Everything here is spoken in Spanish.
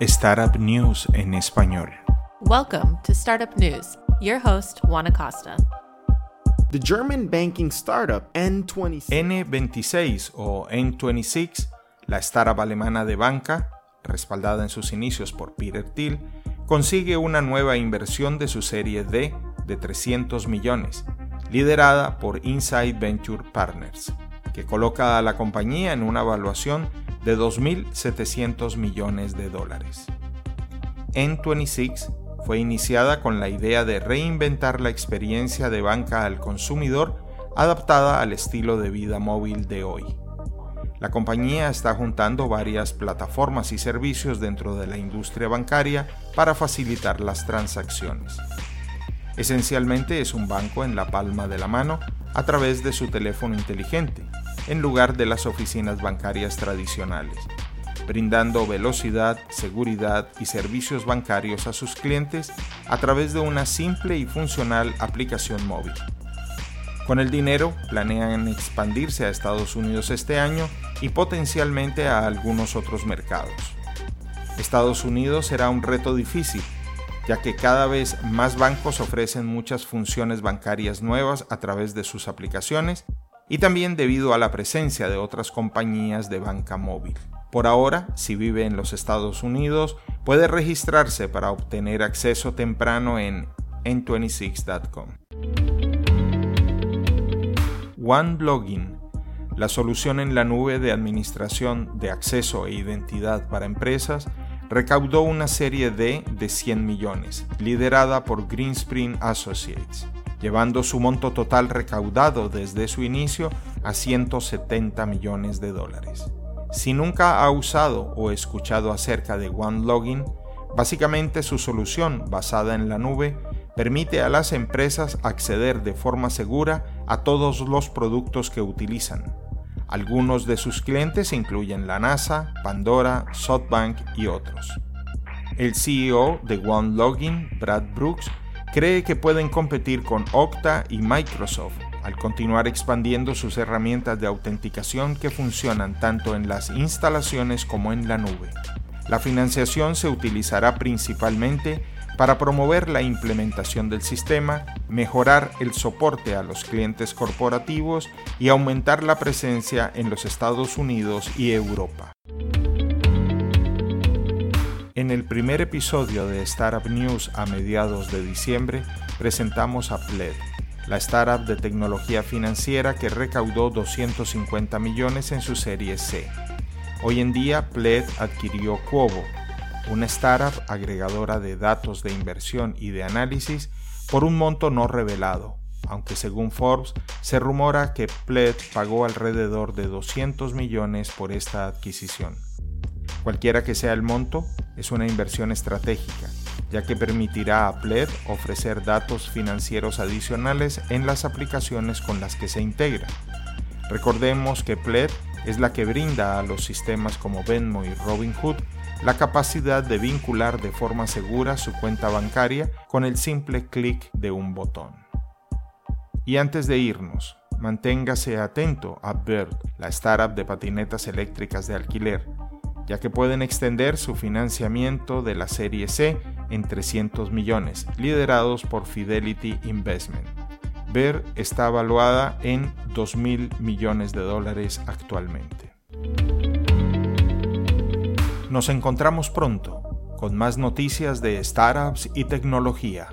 Startup News en español. Welcome to Startup News. Your host, Juan Acosta. The German banking startup N26 N26 o N26, la startup alemana de banca, respaldada en sus inicios por Peter Thiel, consigue una nueva inversión de su serie D de 300 millones, liderada por Inside Venture Partners, que coloca a la compañía en una evaluación de 2.700 millones de dólares. N26 fue iniciada con la idea de reinventar la experiencia de banca al consumidor adaptada al estilo de vida móvil de hoy. La compañía está juntando varias plataformas y servicios dentro de la industria bancaria para facilitar las transacciones. Esencialmente es un banco en la palma de la mano a través de su teléfono inteligente, en lugar de las oficinas bancarias tradicionales, brindando velocidad, seguridad y servicios bancarios a sus clientes a través de una simple y funcional aplicación móvil. Con el dinero planean expandirse a Estados Unidos este año y potencialmente a algunos otros mercados. Estados Unidos será un reto difícil, ya que cada vez más bancos ofrecen muchas funciones bancarias nuevas a través de sus aplicaciones y también debido a la presencia de otras compañías de banca móvil. Por ahora, si vive en los Estados Unidos, puede registrarse para obtener acceso temprano en n26.com. OneBlogging, la solución en la nube de administración de acceso e identidad para empresas, recaudó una serie D de 100 millones, liderada por Greenspring Associates llevando su monto total recaudado desde su inicio a 170 millones de dólares. Si nunca ha usado o escuchado acerca de OneLogin, básicamente su solución basada en la nube permite a las empresas acceder de forma segura a todos los productos que utilizan. Algunos de sus clientes incluyen la NASA, Pandora, SoftBank y otros. El CEO de OneLogin, Brad Brooks, cree que pueden competir con Okta y Microsoft al continuar expandiendo sus herramientas de autenticación que funcionan tanto en las instalaciones como en la nube. La financiación se utilizará principalmente para promover la implementación del sistema, mejorar el soporte a los clientes corporativos y aumentar la presencia en los Estados Unidos y Europa. En el primer episodio de Startup News a mediados de diciembre presentamos a Pled, la startup de tecnología financiera que recaudó 250 millones en su serie C. Hoy en día Pled adquirió Cuovo, una startup agregadora de datos de inversión y de análisis por un monto no revelado, aunque según Forbes se rumora que Pled pagó alrededor de 200 millones por esta adquisición. Cualquiera que sea el monto, es una inversión estratégica, ya que permitirá a Pled ofrecer datos financieros adicionales en las aplicaciones con las que se integra. Recordemos que Pled es la que brinda a los sistemas como Venmo y Robinhood la capacidad de vincular de forma segura su cuenta bancaria con el simple clic de un botón. Y antes de irnos, manténgase atento a Bird, la startup de patinetas eléctricas de alquiler, ya que pueden extender su financiamiento de la serie C en 300 millones, liderados por Fidelity Investment. Ver está evaluada en 2.000 millones de dólares actualmente. Nos encontramos pronto con más noticias de startups y tecnología.